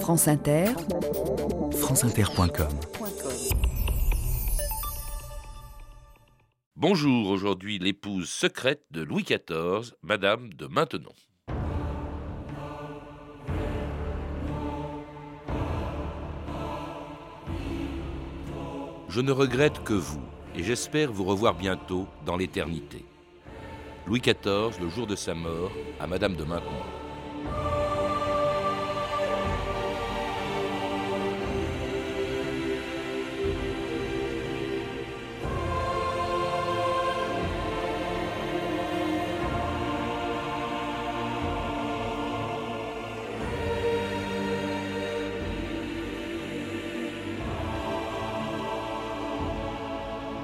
France Inter, franceinter.com Bonjour, aujourd'hui l'épouse secrète de Louis XIV, Madame de Maintenon. Je ne regrette que vous, et j'espère vous revoir bientôt dans l'éternité. Louis XIV, le jour de sa mort, à Madame de Maintenon.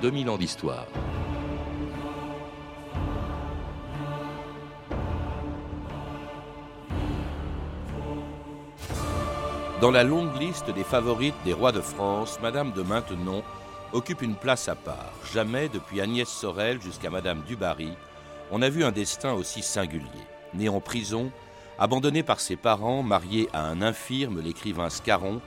2000 ans d'histoire. Dans la longue liste des favorites des rois de France, Madame de Maintenon occupe une place à part. Jamais, depuis Agnès Sorel jusqu'à Madame Dubarry, on a vu un destin aussi singulier. Née en prison, abandonnée par ses parents, mariée à un infirme, l'écrivain Scarron,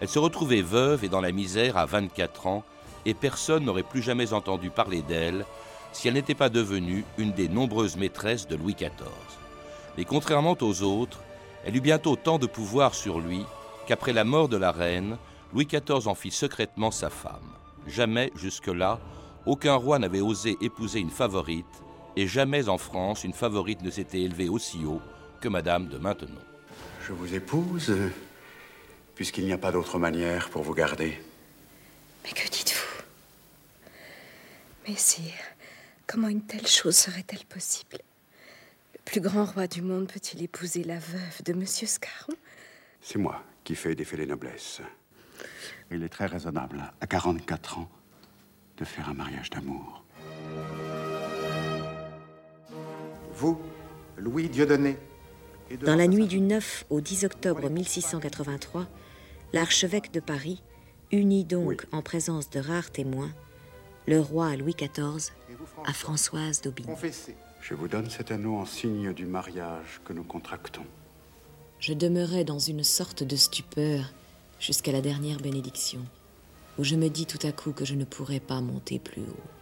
elle se retrouvait veuve et dans la misère à 24 ans, et personne n'aurait plus jamais entendu parler d'elle si elle n'était pas devenue une des nombreuses maîtresses de Louis XIV. Mais contrairement aux autres, elle eut bientôt tant de pouvoir sur lui qu'après la mort de la reine, Louis XIV en fit secrètement sa femme. Jamais jusque-là, aucun roi n'avait osé épouser une favorite, et jamais en France une favorite ne s'était élevée aussi haut que Madame de Maintenon. Je vous épouse, puisqu'il n'y a pas d'autre manière pour vous garder. Mais que dites-vous Messire, comment une telle chose serait-elle possible? Le plus grand roi du monde peut-il épouser la veuve de Monsieur Scarron? C'est moi qui fais défier les noblesses. Il est très raisonnable, à 44 ans, de faire un mariage d'amour. Vous, Louis Dieudonné. Dans la nuit du 9 au 10 octobre 1683, l'archevêque de Paris unit donc en présence de rares témoins le roi Louis XIV à Françoise d'Aubigny. Je vous donne cet anneau en signe du mariage que nous contractons. Je demeurais dans une sorte de stupeur jusqu'à la dernière bénédiction, où je me dis tout à coup que je ne pourrais pas monter plus haut.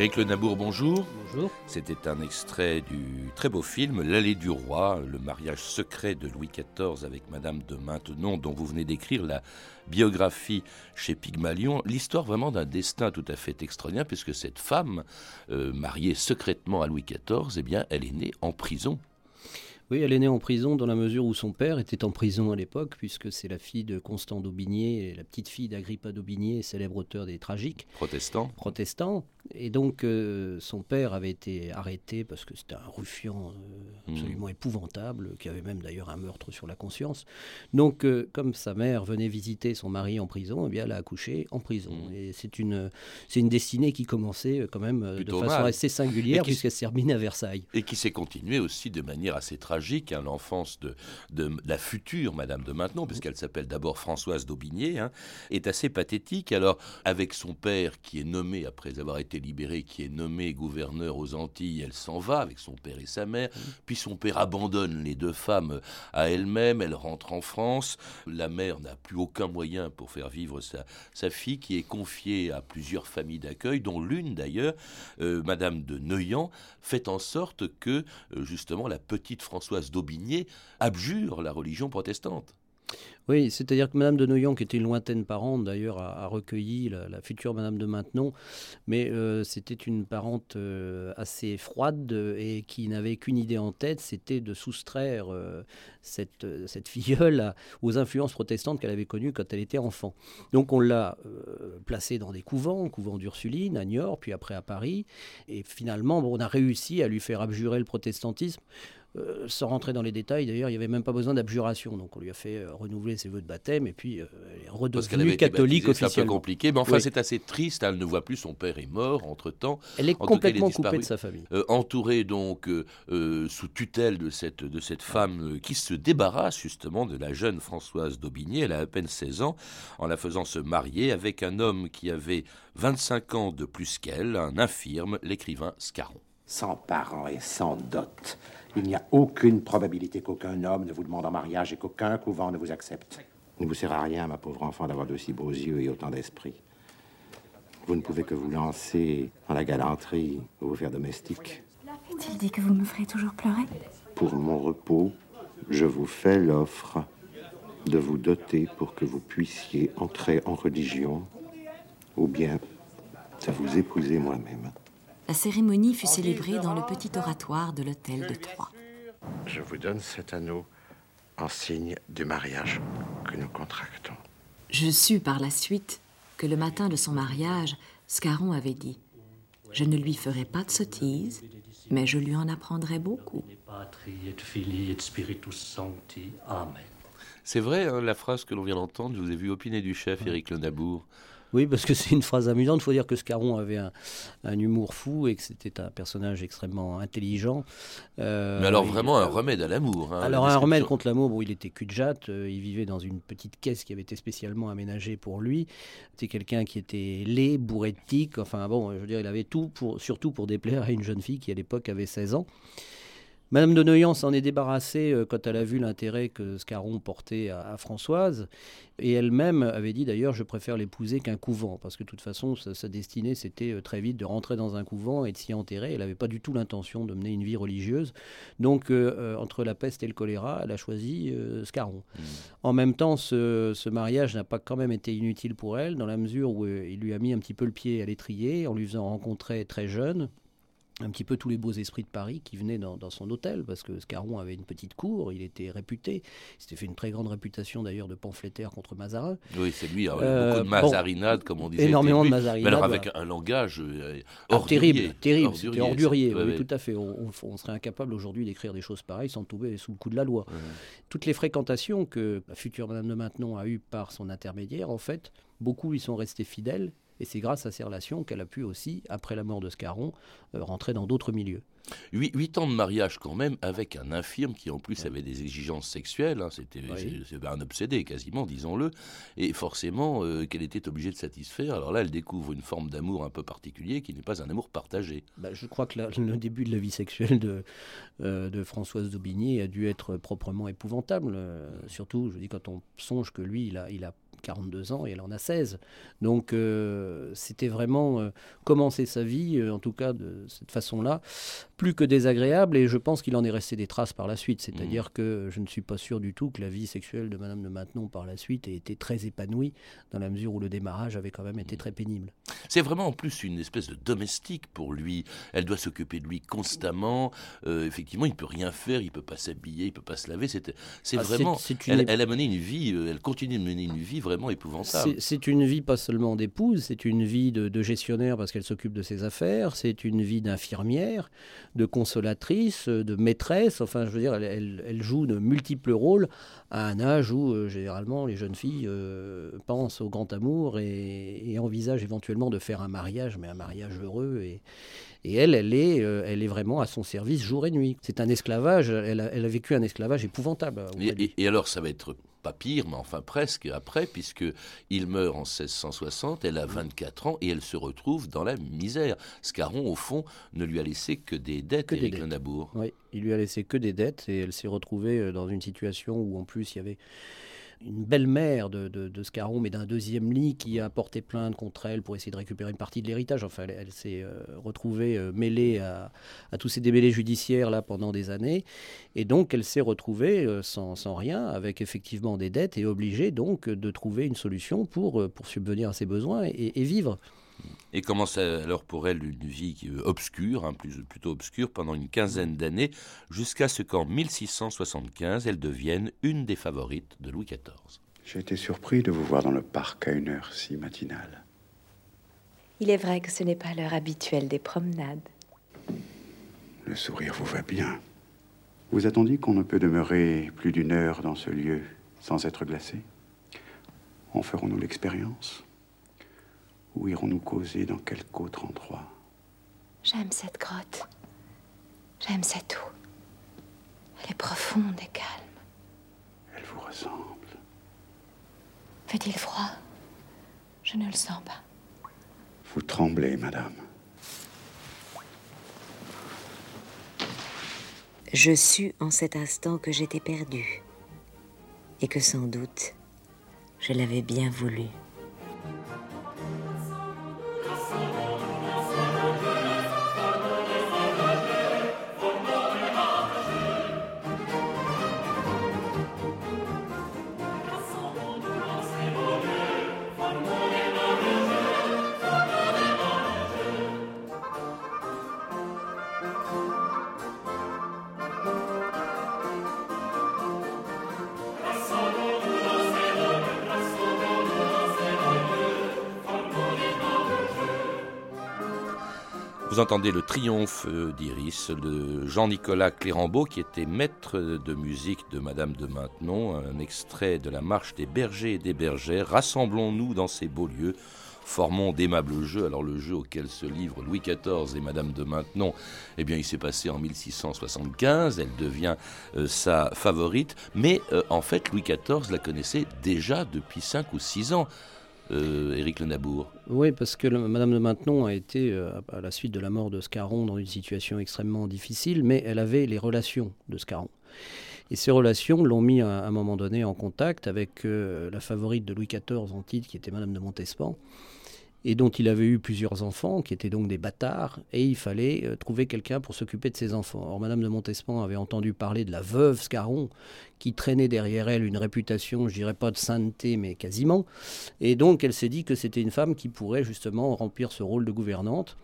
Éric Le Nabour, bonjour. Bonjour. C'était un extrait du très beau film L'allée du roi, le mariage secret de Louis XIV avec Madame de Maintenon, dont vous venez d'écrire la biographie chez Pygmalion. L'histoire vraiment d'un destin tout à fait extraordinaire, puisque cette femme, euh, mariée secrètement à Louis XIV, eh bien, elle est née en prison. Oui, elle est née en prison dans la mesure où son père était en prison à l'époque, puisque c'est la fille de Constant d'Aubigné, la petite fille d'Agrippa d'Aubigné, célèbre auteur des Tragiques. Protestant. Protestant. Et donc, euh, son père avait été arrêté parce que c'était un ruffian euh, absolument mmh. épouvantable, qui avait même d'ailleurs un meurtre sur la conscience. Donc, euh, comme sa mère venait visiter son mari en prison, eh bien, elle a accouché en prison. Mmh. Et c'est une, c'est une destinée qui commençait quand même de façon assez singulière, puisqu'elle s'est terminée à Versailles. Et qui s'est continuée aussi de manière assez tragique, hein, l'enfance de, de, la future Madame de Maintenon, puisqu'elle s'appelle d'abord Françoise d'Aubigné, hein, est assez pathétique. Alors, avec son père qui est nommé après avoir été libérée, qui est nommée gouverneur aux Antilles, elle s'en va avec son père et sa mère. Puis son père abandonne les deux femmes à elle-même, elle rentre en France. La mère n'a plus aucun moyen pour faire vivre sa, sa fille, qui est confiée à plusieurs familles d'accueil, dont l'une d'ailleurs, euh, Madame de Neuillan, fait en sorte que euh, justement la petite Françoise d'Aubigné abjure la religion protestante. Oui, c'est-à-dire que Madame de Noyon, qui était une lointaine parente d'ailleurs, a, recueilli la, future Madame de Maintenon, mais euh, c'était une parente euh, assez froide et qui n'avait qu'une idée en tête, c'était de soustraire euh, cette, cette filleule aux influences protestantes qu'elle avait connues quand elle était enfant. Donc on l'a placée dans des couvents, couvent d'Ursuline à Niort, puis après à Paris, et finalement on a réussi à lui faire abjurer le protestantisme euh, sans rentrer dans les détails, d'ailleurs, il n'y avait même pas besoin d'abjuration. Donc on lui a fait euh, renouveler ses vœux de baptême et puis euh, elle est redevenue catholique officiellement. C'est un peu compliqué, mais enfin c'est assez triste. Elle ne voit plus son père est mort entre-temps. Elle est complètement coupée de sa famille. entourée donc sous tutelle de cette, de cette femme qui se débarrasse justement de la jeune Françoise d'Aubigné. Elle a à peine 16 ans en la faisant se marier avec un homme qui avait 25 ans de plus qu'elle, un infirme, l'écrivain Scarron. Sans parents et sans dot il n'y a aucune probabilité qu'aucun homme ne vous demande en mariage et qu'aucun couvent ne vous accepte. Il ne vous sert à rien, ma pauvre enfant, d'avoir de si beaux yeux et autant d'esprit. Vous ne pouvez que vous lancer dans la galanterie ou vous faire domestique. Est-il dit que vous me ferez toujours pleurer? Pour mon repos, je vous fais l'offre de vous doter pour que vous puissiez entrer en religion ou bien de vous épouser moi-même. La cérémonie fut célébrée dans le petit oratoire de l'hôtel de Troyes. Je vous donne cet anneau en signe du mariage que nous contractons. Je sus par la suite que le matin de son mariage, Scarron avait dit Je ne lui ferai pas de sottises, mais je lui en apprendrai beaucoup. C'est vrai, hein, la phrase que l'on vient d'entendre, je vous ai vu opiner du chef Éric Le Nabour. Oui, parce que c'est une phrase amusante. Il faut dire que Scarron avait un, humour fou et que c'était un personnage extrêmement intelligent. Euh, Mais alors vraiment un remède à l'amour. Hein, alors un remède contre l'amour, bon, il était cul de jatte, euh, il vivait dans une petite caisse qui avait été spécialement aménagée pour lui. C'était quelqu'un qui était laid, bourré de tics. Enfin bon, je veux dire, il avait tout, pour, surtout pour déplaire à une jeune fille qui à l'époque avait 16 ans. Madame de Noyan s'en est débarrassée euh, quand elle a vu l'intérêt que Scarron portait à, Françoise. Et elle-même avait dit d'ailleurs Je préfère l'épouser qu'un couvent. Parce que de toute façon, sa, destinée, c'était euh, très vite de rentrer dans un couvent et de s'y enterrer. Elle n'avait pas du tout l'intention de mener une vie religieuse. Donc, euh, entre la peste et le choléra, elle a choisi Scarron. Mmh. En même temps, ce, ce mariage n'a pas quand même été inutile pour elle, dans la mesure où il lui a mis un petit peu le pied à l'étrier en lui faisant rencontrer très jeune un petit peu tous les beaux esprits de Paris qui venaient dans, son hôtel, parce que Scarron avait une petite cour, il était réputé. Il s'était fait une très grande réputation d'ailleurs de pamphlétaire contre Mazarin. Oui, c'est lui, euh, beaucoup de mazarinade, comme on disait. Énormément de mazarinade. Mais alors avec un langage euh, ah, terrible, terrible, c'était ordurier, oui, tout à fait. On, serait incapable aujourd'hui d'écrire des choses pareilles sans tomber sous le coup de la loi. Toutes les fréquentations que la future Madame de Maintenon a eues par son intermédiaire, en fait, beaucoup lui sont restés fidèles et c'est grâce à ces relations qu'elle a pu aussi, après la mort de Scarron, euh, rentrer dans d'autres milieux. Huit, ans de mariage quand même avec un infirme qui en plus avait des exigences sexuelles, hein, c'était un obsédé quasiment, disons-le, et forcément euh, qu'elle était obligée de satisfaire. Alors là, elle découvre une forme d'amour un peu particulier qui n'est pas un amour partagé. Bah, je crois que le début de la vie sexuelle de, euh, de Françoise d'Aubigny a dû être proprement épouvantable, surtout, je dis, quand on songe que lui, il a, il a 42 ans et elle en a 16. Donc euh, c'était vraiment euh, commencer sa vie, euh, en tout cas de cette façon-là, plus que désagréable et je pense qu'il en est resté des traces par la suite. C'est-à-dire mmh. que je ne suis pas sûr du tout que la vie sexuelle de Madame de Maintenon par la suite ait été très épanouie dans la mesure où le démarrage avait quand même été très pénible. C'est vraiment en plus une espèce de domestique pour lui. Elle doit s'occuper de lui constamment. effectivement, il ne peut rien faire, il ne peut pas s'habiller, il ne peut pas se laver. C'est ah, vraiment. elle, a mené une vie, elle continue de mener une vie vraiment épouvantable. C'est une vie pas seulement d'épouse, c'est une vie de, gestionnaire parce qu'elle s'occupe de ses affaires, c'est une vie d'infirmière, de consolatrice, de maîtresse. Enfin, je veux dire, elle, joue de multiples rôles à un âge où euh, généralement les jeunes filles euh, pensent au grand amour et, envisagent éventuellement de faire un mariage, mais un mariage heureux. Et, et elle, elle est, euh, elle est vraiment à son service jour et nuit. C'est un esclavage, elle a, vécu un esclavage épouvantable. et alors, ça va être pas pire, mais enfin presque après, puisque il meurt en 1660, elle a 24 ans et elle se retrouve dans la misère. Scarron, au fond, ne lui a laissé que des dettes, que Éric Lenabour. Oui, il lui a laissé que des dettes et elle s'est retrouvée euh, dans une situation où en plus il y avait une belle-mère de, de, Scarron, mais d'un deuxième lit, qui a porté plainte contre elle pour essayer de récupérer une partie de l'héritage. Enfin, elle, s'est euh, retrouvée euh, mêlée à, tous ces démêlés judiciaires là pendant des années, et donc elle s'est retrouvée euh, sans, rien, avec effectivement des dettes, et obligée donc de trouver une solution pour, pour subvenir à ses besoins et vivre. Et commence alors pour elle une vie obscure, hein, plus, plutôt obscure, pendant une quinzaine d'années, jusqu'à ce qu'en 1675, elle devienne une des favorites de Louis XIV. J'ai été surpris de vous voir dans le parc à une heure si matinale. Il est vrai que ce n'est pas l'heure habituelle des promenades. Le sourire vous va bien. Vous a-t-on dit qu'on ne peut demeurer plus d'une heure dans ce lieu sans être glacé? En ferons-nous l'expérience? Ou irons-nous causer dans quelque autre endroit? J'aime cette grotte. J'aime cette eau. Elle est profonde et calme. Elle vous ressemble. Fait-il froid? Je ne le sens pas. Vous tremblez, madame. Je sus en cet instant que j'étais perdue et que sans doute je l'avais bien voulu. Vous entendez le triomphe d'Iris de Jean-Nicolas Clérambault, qui était maître de musique de Madame de Maintenon, un extrait de la marche des bergers et des bergères. Rassemblons-nous dans ces beaux lieux, formons d'aimables jeux. Alors le jeu auquel se livrent Louis XIV et Madame de Maintenon, eh bien il s'est passé en 1675, elle devient euh, sa favorite, mais euh, en fait Louis XIV la connaissait déjà depuis 5 ou 6 ans euh, Éric Oui, parce que Madame de Maintenon a été, euh, à la suite de la mort de Scarron, dans une situation extrêmement difficile, mais elle avait les relations de Scarron. Et ces relations l'ont mis à, un moment donné en contact avec euh, la favorite de Louis XIV en titre, qui était Madame de Montespan, et dont il avait eu plusieurs enfants, qui étaient donc des bâtards, et il fallait euh, trouver quelqu'un pour s'occuper de ses enfants. Or, Madame de Montespan avait entendu parler de la veuve Scarron, qui traînait derrière elle une réputation, je dirais pas de sainteté, mais quasiment, et donc elle s'est dit que c'était une femme qui pourrait justement remplir ce rôle de gouvernante.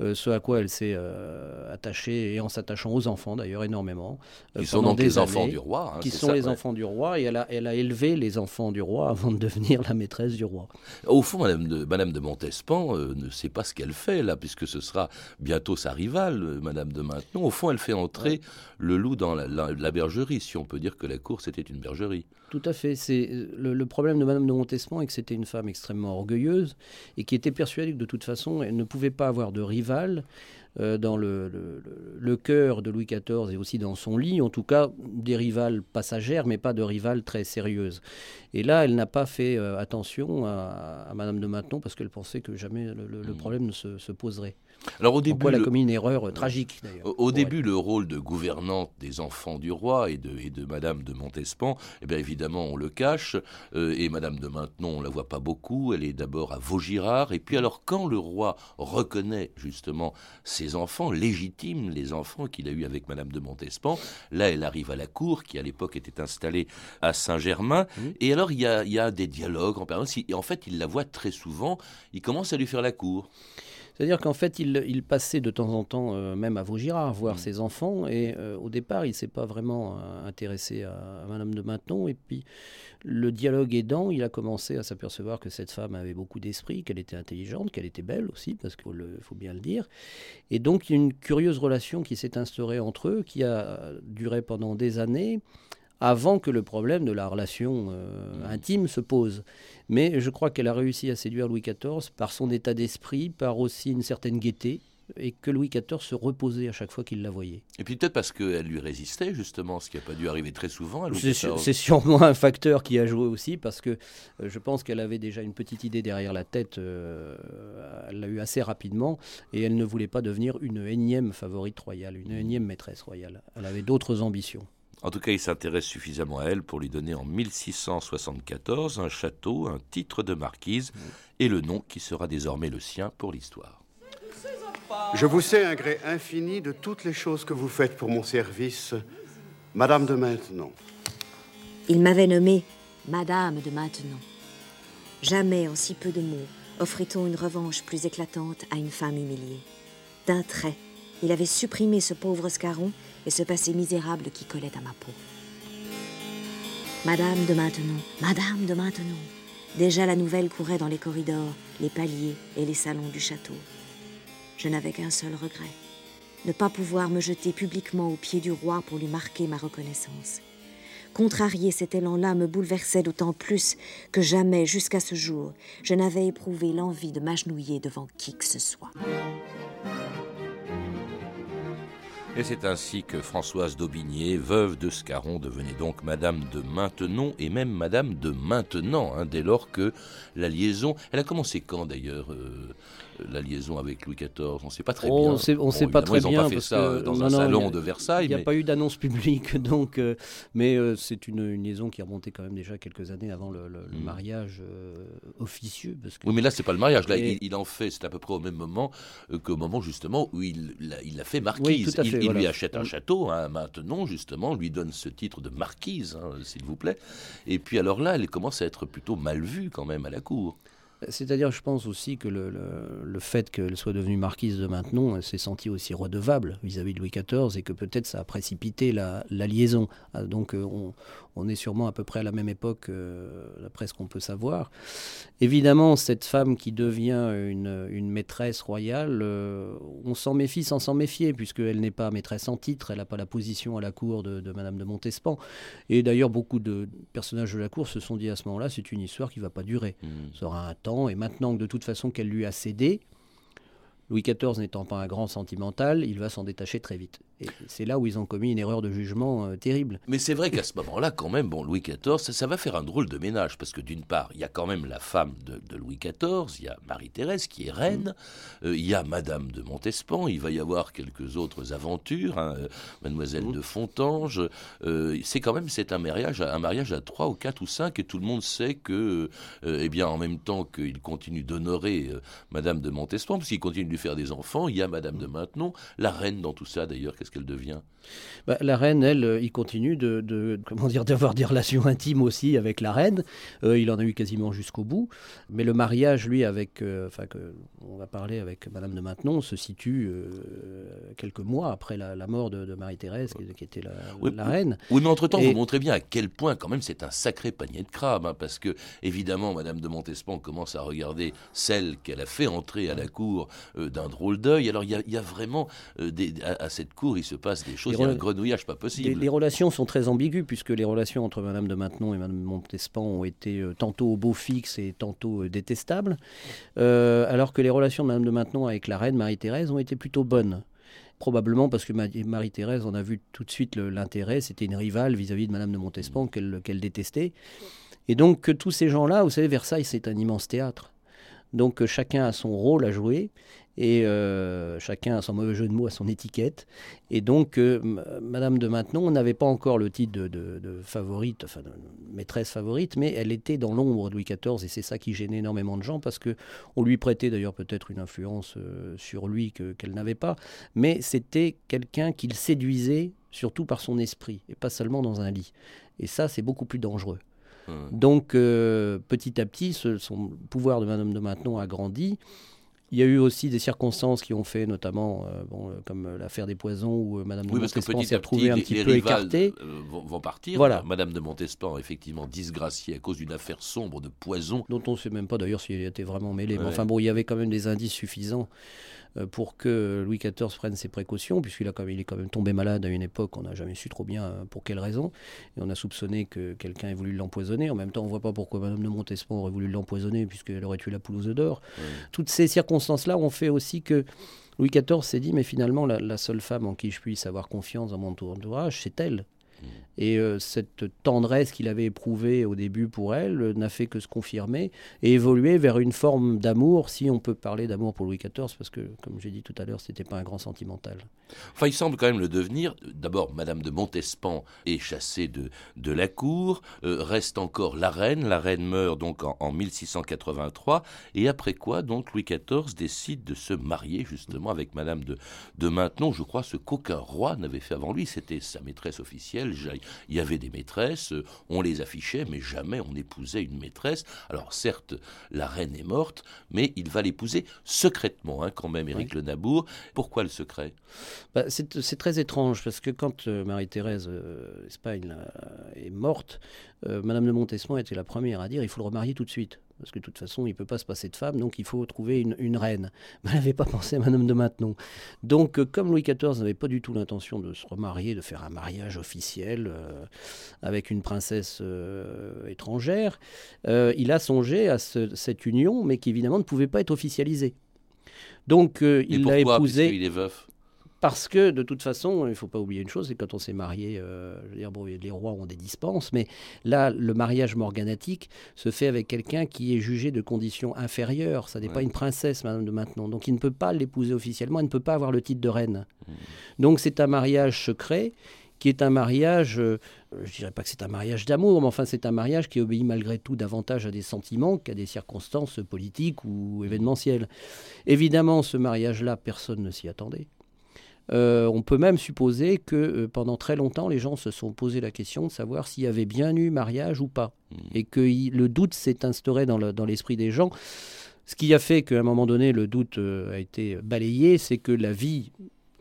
Euh, ce à quoi elle s'est euh, attachée, et en s'attachant aux enfants d'ailleurs énormément. Qui sont donc les enfants du roi. Hein, qui sont les enfants du roi, et elle a, elle a élevé les enfants du roi avant de devenir la maîtresse du roi. Au fond, Madame de, Madame de Montespan ne sait pas ce qu'elle fait là, puisque ce sera bientôt sa rivale, Madame de Maintenon. Au fond, elle fait entrer le loup dans la, la bergerie, si on peut dire que la cour c'était une bergerie. Tout à fait. C'est le, problème de Madame de Montespan est que c'était une femme extrêmement orgueilleuse et qui était persuadée que de toute façon elle ne pouvait pas avoir de rival euh, dans le, le, cœur de Louis XIV et aussi dans son lit, en tout cas des rivales passagères, mais pas de rivales très sérieuses. Et là, elle n'a pas fait euh, attention à, Madame de Maintenon parce qu'elle pensait que jamais le, problème ne se, poserait. Alors au début, elle a commis une erreur euh, tragique. Au, début, le rôle de gouvernante des enfants du roi et de, et de Madame de Montespan, eh bien évidemment, on le cache. et Madame de Maintenon, on la voit pas beaucoup. Elle est d'abord à Vaugirard. Et puis alors, quand le roi reconnaît justement ses enfants légitimes, les enfants qu'il a eus avec Madame de Montespan. Là, elle arrive à la cour, qui à l'époque était installée à Saint-Germain. Et alors, il y, a, des dialogues en permanence. Et en fait, il la voit très souvent. Il commence à lui faire la cour. C'est-à-dire qu'en fait, il, passait de temps en temps euh, même à Vaugirard voir mm. ses enfants. Et euh, au départ, il ne s'est pas vraiment euh, intéressé à, Madame de Maintenon. Et puis, le dialogue aidant, il a commencé à s'apercevoir que cette femme avait beaucoup d'esprit, qu'elle était intelligente, qu'elle était belle aussi, parce qu'il faut bien le dire. Et donc, il y a une curieuse relation qui s'est instaurée entre eux, qui a duré pendant des années avant que le problème de la relation euh, intime se pose. Mais je crois qu'elle a réussi à séduire Louis XIV par son état d'esprit, par aussi une certaine gaieté, et que Louis XIV se reposait à chaque fois qu'il la voyait. Et puis peut-être parce qu'elle lui résistait, justement, ce qui n'a pas dû arriver très souvent. C'est sûrement un facteur qui a joué aussi, parce que euh, je pense qu'elle avait déjà une petite idée derrière la tête, euh, elle l'a eu assez rapidement, et elle ne voulait pas devenir une énième favorite royale, une énième maîtresse royale. Elle avait d'autres ambitions. En tout cas, il s'intéresse suffisamment à elle pour lui donner en 1674 un château, un titre de marquise et le nom qui sera désormais le sien pour l'histoire. Je vous sais un gré infini de toutes les choses que vous faites pour mon service, Madame de Maintenon. Il m'avait nommée Madame de Maintenon. Jamais en si peu de mots offrit-on une revanche plus éclatante à une femme humiliée. D'un trait, il avait supprimé ce pauvre Scarron et ce passé misérable qui collait à ma peau. Madame de Maintenon, Madame de Maintenon. Déjà la nouvelle courait dans les corridors, les paliers et les salons du château. Je n'avais qu'un seul regret, ne pas pouvoir me jeter publiquement aux pieds du roi pour lui marquer ma reconnaissance. Contrarier cet élan-là me bouleversait d'autant plus que jamais, jusqu'à ce jour, je n'avais éprouvé l'envie de m'agenouiller devant qui que ce soit. Et c'est ainsi que Françoise d'Aubigné, veuve de Scarron, devenait donc Madame de Maintenon et même Madame de Maintenant, hein, dès lors que la liaison. Elle a commencé quand d'ailleurs euh, la liaison avec Louis XIV On ne sait pas très on bien. Sait, on ne sait pas très ils bien. Pas fait ça que, dans non, un non, salon a, de Versailles. Il n'y a mais... pas eu d'annonce publique, donc, euh, mais euh, c'est une, une, liaison qui remontait quand même déjà quelques années avant le, le, le Mm. mariage officieux. Parce que, Oui, mais là, c'est pas le mariage. Là, Et- il, il en fait, c'est à peu près au même moment qu'au moment justement où il l'a il fait Oui, marquise. tout à fait, il lui voilà. achète un château, hein, maintenant, justement, lui donne ce titre de marquise, hein, s'il vous plaît. Et puis alors là, elle commence à être plutôt mal vue quand même à la cour. C'est-à-dire, je pense aussi que le, le- le fait qu'elle soit devenue marquise de Maintenon, elle s'est sentie aussi redevable vis-à-vis de Louis XIV et que peut-être ça a précipité la, la liaison. Ah, Donc, euh, on, on est sûrement à peu près à la même époque, euh, d'après ce qu'on peut savoir. Évidemment, cette femme qui devient une, une maîtresse royale, euh, on s'en méfie sans s'en méfier, puisqu'elle n'est pas maîtresse en titre, elle n'a pas la position à la cour de, de Madame de Montespan. Et d'ailleurs, beaucoup de personnages de la cour se sont dit à ce moment-là, c'est une histoire qui ne va pas durer Mm. ça aura un temps, et maintenant que de toute façon qu'elle lui a cédé, Louis XIV n'étant pas un grand sentimental, il va s'en détacher très vite. Et c'est là où ils ont commis une erreur de jugement euh, terrible. Mais c'est vrai qu'à ce moment-là, quand même, bon, Louis XIV, ça, ça va faire un drôle de ménage, parce que d'une part, il y a quand même la femme de, de Louis XIV, il y a Marie-Thérèse qui est reine, euh, il y a Madame de Montespan, il va y avoir quelques autres aventures, hein, euh, Mademoiselle de Fontange. c'est quand même c'est un mariage, un mariage à trois ou quatre ou cinq, et tout le monde sait que, eh bien, en même temps qu'il continue d'honorer Madame de Montespan, parce qu'il continue faire des enfants, il y a Madame de Maintenon, la reine dans tout ça d'ailleurs, qu'est-ce qu'elle devient? Bah, la reine, elle, euh, il continue de, de- comment dire, d'avoir des relations intimes aussi avec la reine. Euh, il en a eu quasiment jusqu'au bout. Mais le mariage, lui, avec, euh, enfin, que on va parler avec Madame de Maintenon, se situe euh, quelques mois après la, la mort de, de Marie-Thérèse, qui, qui était la, Oui, la reine. Oui, mais entre-temps, Et- vous montrez bien à quel point, quand même, c'est un sacré panier de crabes, hein, parce que, évidemment, Madame de Montespan commence à regarder celle qu'elle a fait entrer à la cour d'un drôle d'œil. Alors, il y a, il y a vraiment, euh, des, à, à cette cour, il se passe des choses, il y a un grenouillage pas possible. les relations sont très ambiguës, puisque les relations entre Madame de Maintenon et Madame de Montespan ont été euh, tantôt au beau fixe et tantôt euh, détestables, Euh, alors que les relations de Madame de Maintenon avec la reine Marie-Thérèse ont été plutôt bonnes. Probablement parce que Ma- Marie-Thérèse en a vu tout de suite l'intérêt, c'était une rivale vis-à-vis de Madame de Montespan qu'elle détestait. Et donc que tous ces gens-là, vous savez, Versailles c'est un immense théâtre. Donc chacun a son rôle à jouer et euh, chacun a son mauvais jeu de mots, à son étiquette. Et donc, euh, Madame de Maintenon n'avait pas encore le titre de, de- de favorite, enfin de maîtresse favorite, mais elle était dans l'ombre de Louis XIV et c'est ça qui gênait énormément de gens parce que on lui prêtait d'ailleurs peut-être une influence euh, sur lui que- qu'elle n'avait pas, mais c'était quelqu'un qu'il séduisait surtout par son esprit et pas seulement dans un lit. Et ça, c'est beaucoup plus dangereux. Hum. Donc, petit à petit, ce- son pouvoir de Madame de Maintenon a grandi. Il y a eu aussi des circonstances qui ont fait, notamment, euh, bon, euh, comme euh, l'affaire des poisons, où Madame Oui, de Montespan s'est retrouvée un petit les peu écartée. vont, vont partir. Voilà. Madame de Montespan, effectivement, disgraciée à cause d'une affaire sombre de poison. dont on ne sait même pas d'ailleurs s'il était vraiment mêlé. Mais enfin bon, il y avait quand même des indices suffisants pour que Louis XIV prenne ses précautions, puisqu'il a quand même, il est quand même tombé malade à une époque, on n'a jamais su trop bien euh, pour quelle raison, et on a soupçonné que quelqu'un ait voulu l'empoisonner. En même temps, on ne voit pas pourquoi Madame de Montespan aurait voulu l'empoisonner, puisqu'elle aurait tué la poule aux œufs d'or. Toutes ces circonstances-là ont fait aussi que Louis XIV s'est dit, mais finalement, la, la seule femme en qui je puisse avoir confiance dans mon entourage, c'est elle. Et euh, cette tendresse qu'il avait éprouvée au début pour elle euh, n'a fait que se confirmer et évoluer vers une forme d'amour, si on peut parler d'amour pour Louis XIV, parce que, comme j'ai dit tout à l'heure, c'était pas un grand sentimental. Enfin, il semble quand même le devenir. D'abord, Madame de Montespan est chassée de, de la cour, euh, reste encore la reine. La reine meurt donc en, en 1683. Et après quoi, donc, Louis XIV décide de se marier justement avec Madame de, de Maintenon. Je crois ce qu'aucun roi n'avait fait avant lui. C'était sa maîtresse officielle. Ja- Il y avait des maîtresses, euh, on les affichait, mais jamais on épousait une maîtresse. Alors, certes, la reine est morte, mais il va l'épouser secrètement, hein, quand même, Éric Le Nabour. Pourquoi le secret? Bah, c'est c'est très étrange parce que quand euh, Marie-Thérèse euh, Espagne là, est morte, euh, Madame de Montespan était la première à dire il faut le remarier tout de suite. Parce que de toute façon, il ne peut pas se passer de femme, donc il faut trouver une, reine. Mais elle n'avait pas pensé à Madame de Maintenon. Donc, euh, comme Louis XIV n'avait pas du tout l'intention de se remarier, de faire un mariage officiel euh, avec une princesse euh, étrangère, il a songé à cette union, mais qui évidemment ne pouvait pas être officialisée. Donc, il l'a épousée. Il est veuf parce que de toute façon, il ne faut pas oublier une chose, c'est quand on s'est marié, euh, je veux dire, bon, les rois ont des dispenses, mais là, le mariage morganatique se fait avec quelqu'un qui est jugé de condition inférieure. Ça n'est pas une princesse, Madame de Maintenon. Donc il ne peut pas l'épouser officiellement, il ne peut pas avoir le titre de reine. Mmh. Donc c'est un mariage secret qui est un mariage, euh, je ne dirais pas que c'est un mariage d'amour, mais enfin c'est un mariage qui obéit malgré tout davantage à des sentiments qu'à des circonstances politiques ou événementielles. Évidemment, ce mariage-là, personne ne s'y attendait. Euh, on peut même supposer que euh, pendant très longtemps, les gens se sont posé la question de savoir s'il y avait bien eu mariage ou pas. Hmm. Et que le doute s'est instauré dans l'esprit des gens. Ce qui a fait qu'à un moment donné, le doute euh, a été balayé, c'est que la vie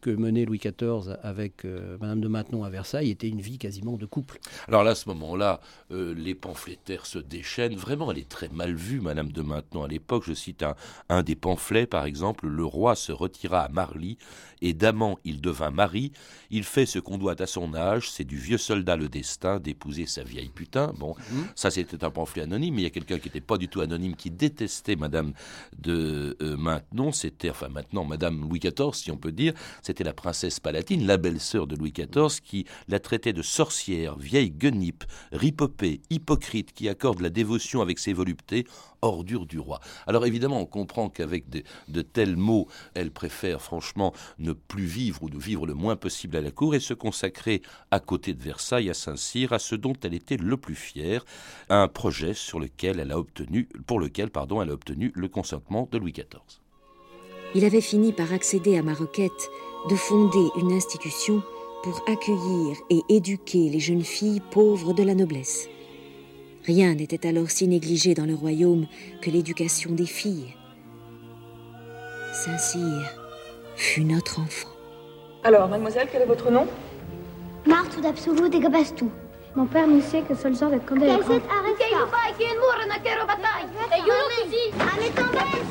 que menait Louis XIV avec euh, Madame de Maintenon à Versailles était une vie quasiment de couple. Alors là, à ce moment-là, euh, les pamphlétaires se déchaînent. Vraiment, elle est très mal vue, Madame de Maintenon. À l'époque, je cite un, un des pamphlets, par exemple, Le roi se retira à Marly et d'amant il devint mari. Il fait ce qu'on doit à son âge. C'est du vieux soldat le destin d'épouser sa vieille putain. Bon, mmh. ça c'était un pamphlet anonyme, mais il y a quelqu'un qui n'était pas du tout anonyme, qui détestait Madame de euh, Maintenon. C'était, enfin maintenant, Madame Louis XIV, si on peut dire c'était la princesse Palatine, la belle-sœur de Louis XIV, qui la traitait de sorcière, vieille guenipe, ripopée, hypocrite, qui accorde la dévotion avec ses voluptés, ordure du roi. Alors évidemment, on comprend qu'avec de, tels mots, elle préfère franchement ne plus vivre ou de vivre le moins possible à la cour et se consacrer à côté de Versailles, à Saint-Cyr, à ce dont elle était le plus fière, un projet sur lequel elle a obtenu, pour lequel pardon, elle a obtenu le consentement de Louis XIV. Il avait fini par accéder à ma requête de fonder une institution pour accueillir et éduquer les jeunes filles pauvres de la noblesse. Rien n'était alors si négligé dans le royaume que l'éducation des filles. Saint-Cyr fut notre enfant. Alors, mademoiselle, quel est votre nom? Marthe d'Absolu de Gabastou. Mon père ne sait que seul genre de condé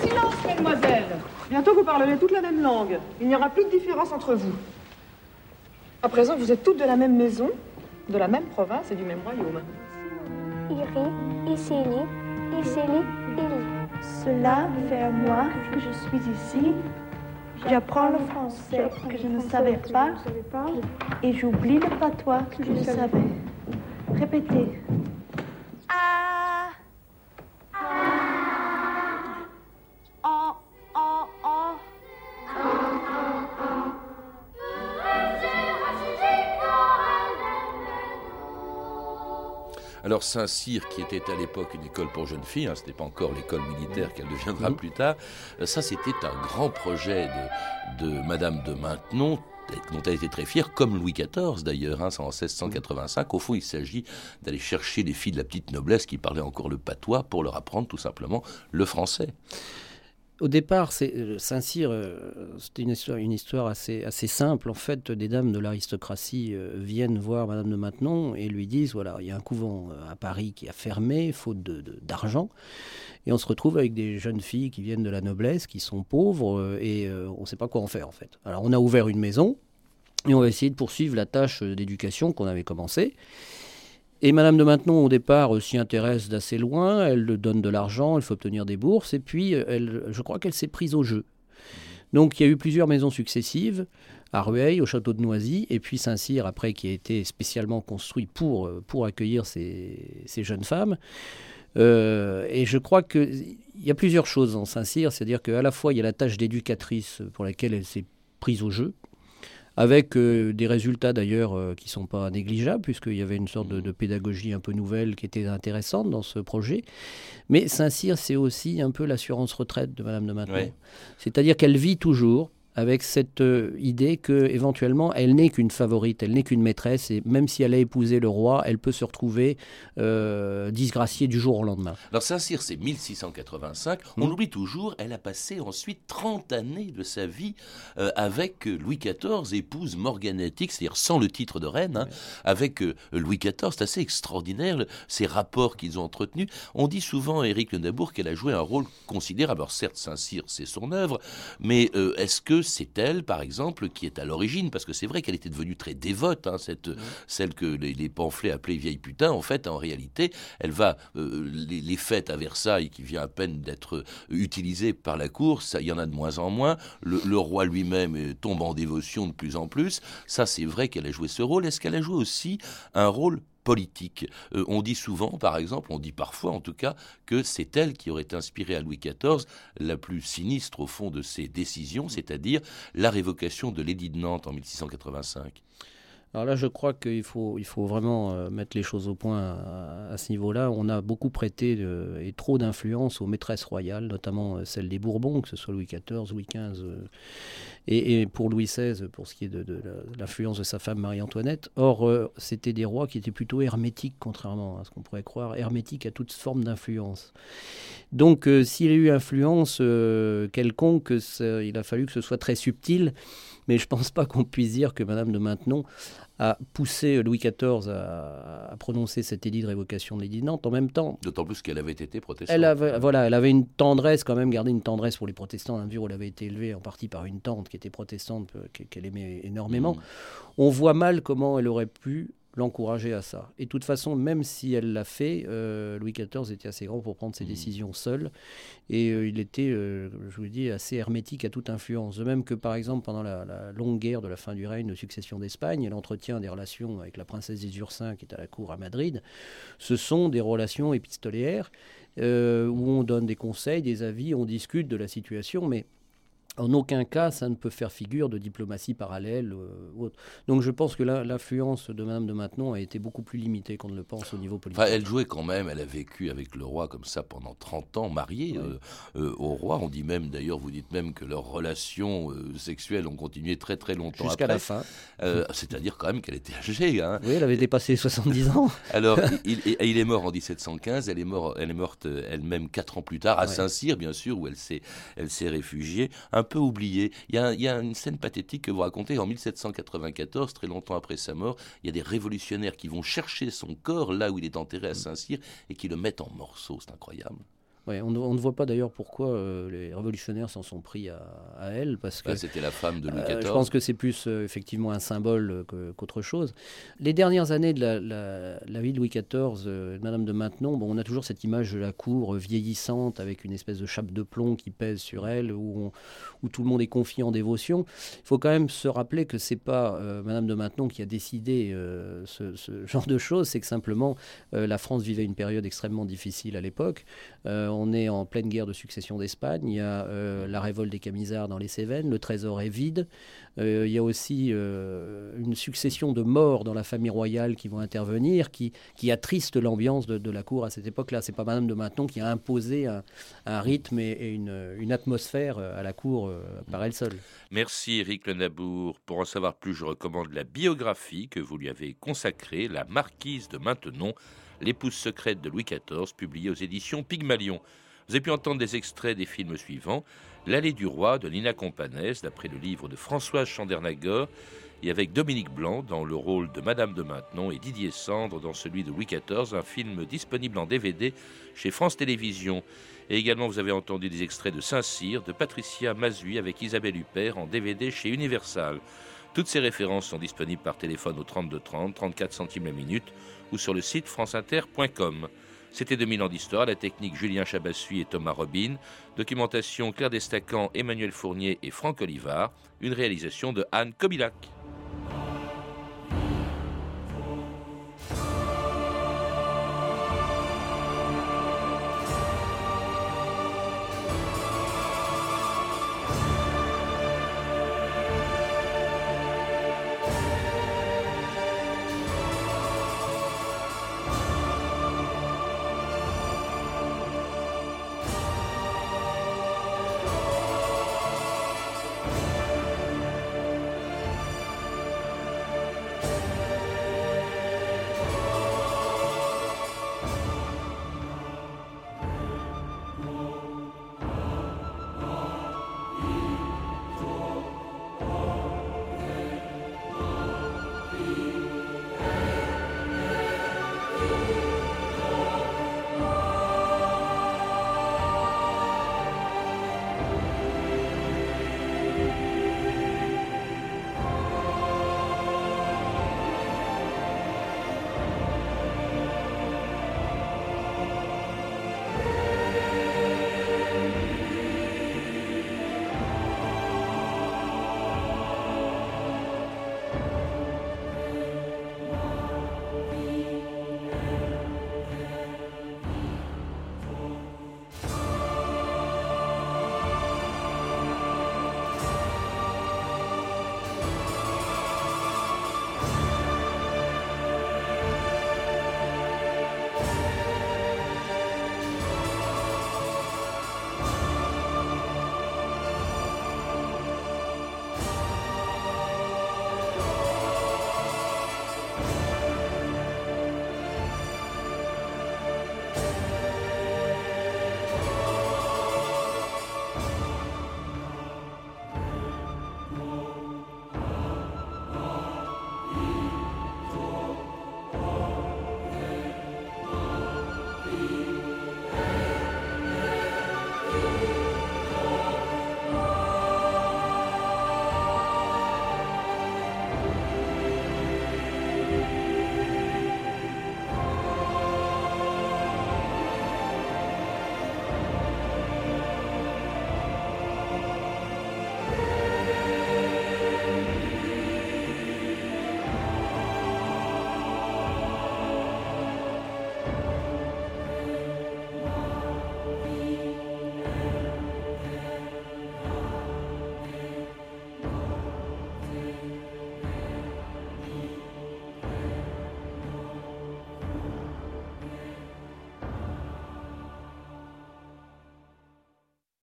silence, mademoiselle. Bientôt vous parlerez toute la même langue. Il n'y aura plus de différence entre vous. À présent, vous êtes toutes de la même maison, de la même province et du même royaume. Iri, Isili, Isili, Ili. Cela fait à moi que je suis ici. J'apprends le français que je ne savais pas et j'oublie le patois que je savais. Répétez. Alors Saint-Cyr, qui était à l'époque une école pour jeunes filles, hein, ce n'était pas encore l'école militaire qu'elle deviendra plus tard, euh, ça c'était un grand projet de, de Madame de Maintenon, dont elle était très fière, comme Louis XIV d'ailleurs, hein, en 1685. Au fond, il s'agit d'aller chercher les filles de la petite noblesse qui parlaient encore le patois pour leur apprendre tout simplement le français. Au départ, euh, Saint-Cyr, euh, c'était une histoire, assez, simple. En fait, des dames de l'aristocratie euh, viennent voir Madame de Maintenon et lui disent voilà, il y a un couvent à Paris qui a fermé, faute d'argent. et on se retrouve avec des jeunes filles qui viennent de la noblesse, qui sont pauvres, et on ne sait pas quoi en faire, en fait. Alors, on a ouvert une maison, et on va essayer de poursuivre la tâche d'éducation qu'on avait commencée. Et Madame de Maintenon, au départ, euh, s'y intéresse d'assez loin. Elle donne de l'argent, elle faut obtenir des bourses. Et puis, euh, elle, je crois qu'elle s'est prise au jeu. Donc, il y a eu plusieurs maisons successives, à Rueil, au château de Noisy, et puis Saint-Cyr, après, qui a été spécialement construit pour, euh, pour accueillir ces, ces jeunes femmes. et je crois qu'il y a plusieurs choses en Saint-Cyr, c'est-à-dire qu'à la fois, il y a la tâche d'éducatrice pour laquelle elle s'est prise au jeu, avec euh, des résultats d'ailleurs euh, qui ne sont pas négligeables, puisqu'il y avait une sorte de, pédagogie un peu nouvelle qui était intéressante dans ce projet. Mais Saint-Cyr, c'est aussi un peu l'assurance retraite de Madame de Maintenon. C'est-à-dire qu'elle vit toujours, avec cette euh, idée que éventuellement elle n'est qu'une favorite, elle n'est qu'une maîtresse, et même si elle a épousé le roi, elle peut se retrouver euh, disgraciée du jour au lendemain. Alors Saint-Cyr, c'est 1685. On mmh. oublie toujours, elle a passé ensuite 30 années de sa vie euh, avec Louis XIV, épouse morganatique, c'est-à-dire sans le titre de reine, hein, avec Louis XIV. C'est assez extraordinaire ces rapports qu'ils ont entretenus. On dit souvent, Éric Le Nabour, qu'elle a joué un rôle considérable. Alors certes, Saint-Cyr, c'est son œuvre, mais est-ce que c'est elle, par exemple, qui est à l'origine, parce que c'est vrai qu'elle était devenue très dévote, hein, cette, celle que les, pamphlets appelaient vieille putain. En fait, en réalité, elle va euh, les, fêtes à Versailles, qui vient à peine d'être utilisées par la cour, ça, il y en a de moins en moins. Le, roi lui-même tombe en dévotion de plus en plus. Ça, c'est vrai qu'elle a joué ce rôle. Est-ce qu'elle a joué aussi un rôle politique. Euh, on dit souvent, par exemple, on dit parfois en tout cas, que c'est elle qui aurait inspiré à Louis XIV la plus sinistre au fond de ses décisions, c'est-à-dire la révocation de l'édit de Nantes en 1685. Alors là, je crois qu'il faut, il faut vraiment euh, mettre les choses au point à, ce niveau-là. On a beaucoup prêté et trop d'influence aux maîtresses royales, notamment euh, celles des Bourbons, que ce soit Louis XIV, Louis XV, et, pour Louis XVI, pour ce qui est de, l'influence de sa femme Marie-Antoinette. Or, euh, c'était des rois qui étaient plutôt hermétiques, contrairement à ce qu'on pourrait croire, hermétiques à toute forme d'influence. Donc, s'il y a eu influence quelconque, il a fallu que ce soit très subtil mais je ne pense pas qu'on puisse dire que Madame de Maintenon a poussé Louis XIV à, prononcer cet édit de révocation de l'édit de Nantes en même temps. D'autant plus qu'elle avait été protestante. Elle avait, voilà, elle avait une tendresse, quand même, gardé une tendresse pour les protestants, où elle avait été élevée en partie par une tante qui était protestante, euh, qu'elle aimait énormément. Mm. On voit mal comment elle aurait pu l'encourager à ça. Et de toute façon, même si elle l'a fait, euh, Louis XIV était assez grand pour prendre ses mmh. décisions seul. Et euh, il était, euh, je vous dis, assez hermétique à toute influence. De même que, par exemple, pendant la, longue guerre de la fin du règne de succession d'Espagne, elle entretient des relations avec la princesse des Ursins, qui est à la cour à Madrid. Ce sont des relations épistolaires où on donne des conseils, des avis, on discute de la situation, mais en aucun cas, ça ne peut faire figure de diplomatie parallèle euh, ou autre. Donc je pense que l'influence de Madame de Maintenon a été beaucoup plus limitée qu'on ne le pense au niveau politique. elle jouait quand même, elle a vécu avec le roi comme ça pendant 30 ans, mariée euh, euh, au roi. On dit même, d'ailleurs, vous dites même que leurs relations sexuelles ont continué très très longtemps Jusqu'à la fin. C'est-à-dire quand même qu'elle était âgée. Hein. Oui, elle avait dépassé 70 ans. Alors, il, il, est mort en 1715, elle est, mort, elle est morte elle-même 4 ans plus tard, à Saint-Cyr, bien sûr, où elle s'est réfugiée un peu oublié. Il y, a, une scène pathétique que vous racontez en 1794, très longtemps après sa mort. Il y a des révolutionnaires qui vont chercher son corps là où il est enterré à Saint-Cyr et qui le mettent en morceaux. C'est incroyable on, ne voit pas d'ailleurs pourquoi euh, les révolutionnaires s'en sont pris à, elle, parce que c'était la femme de Louis XIV. Euh, je pense que c'est plus euh, effectivement un symbole qu'autre chose. Les dernières années de la, vie de Louis XIV, Madame de Maintenon, bon, on a toujours cette image de la cour vieillissante avec une espèce de chape de plomb qui pèse sur elle, où, où tout le monde est confié en dévotion. Il faut quand même se rappeler que c'est pas Madame de Maintenon qui a décidé ce, ce, genre de choses, c'est que simplement la France vivait une période extrêmement difficile à l'époque on est en pleine guerre de succession d'Espagne. Il y a euh, la révolte des Camisards dans les Cévennes. Le trésor est vide. Euh, il y a aussi euh, une succession de morts dans la famille royale qui vont intervenir, qui, qui attristent l'ambiance de, la cour à cette époque-là. C'est pas Madame de Maintenon qui a imposé un, rythme et, une, atmosphère à la cour par elle seule. Merci Eric Le Nabour. Pour en savoir plus, je recommande la biographie que vous lui avez consacrée, La Marquise de Maintenon L'épouse secrète de Louis XIV, publiée aux éditions Pygmalion. Vous avez pu entendre des extraits des films suivants L'allée du roi de Nina Companès, d'après le livre de Françoise Chandernagor, et avec Dominique Blanc dans le rôle de Madame de Maintenon et Didier Sandre dans celui de Louis XIV, un film disponible en DVD chez France Télévisions. Et également, vous avez entendu des extraits de Saint-Cyr, de Patricia Mazui avec Isabelle Huppert en DVD chez Universal. Toutes ces références sont disponibles par téléphone au 32 30, 34 centimes la minute ou sur le site franceinter.com. C'était 2000 ans d'histoire, la technique Julien Chabassuy et Thomas Robin, documentation Claire Destacan, Emmanuel Fournier et Franck Olivard, une réalisation de Anne Kobilac.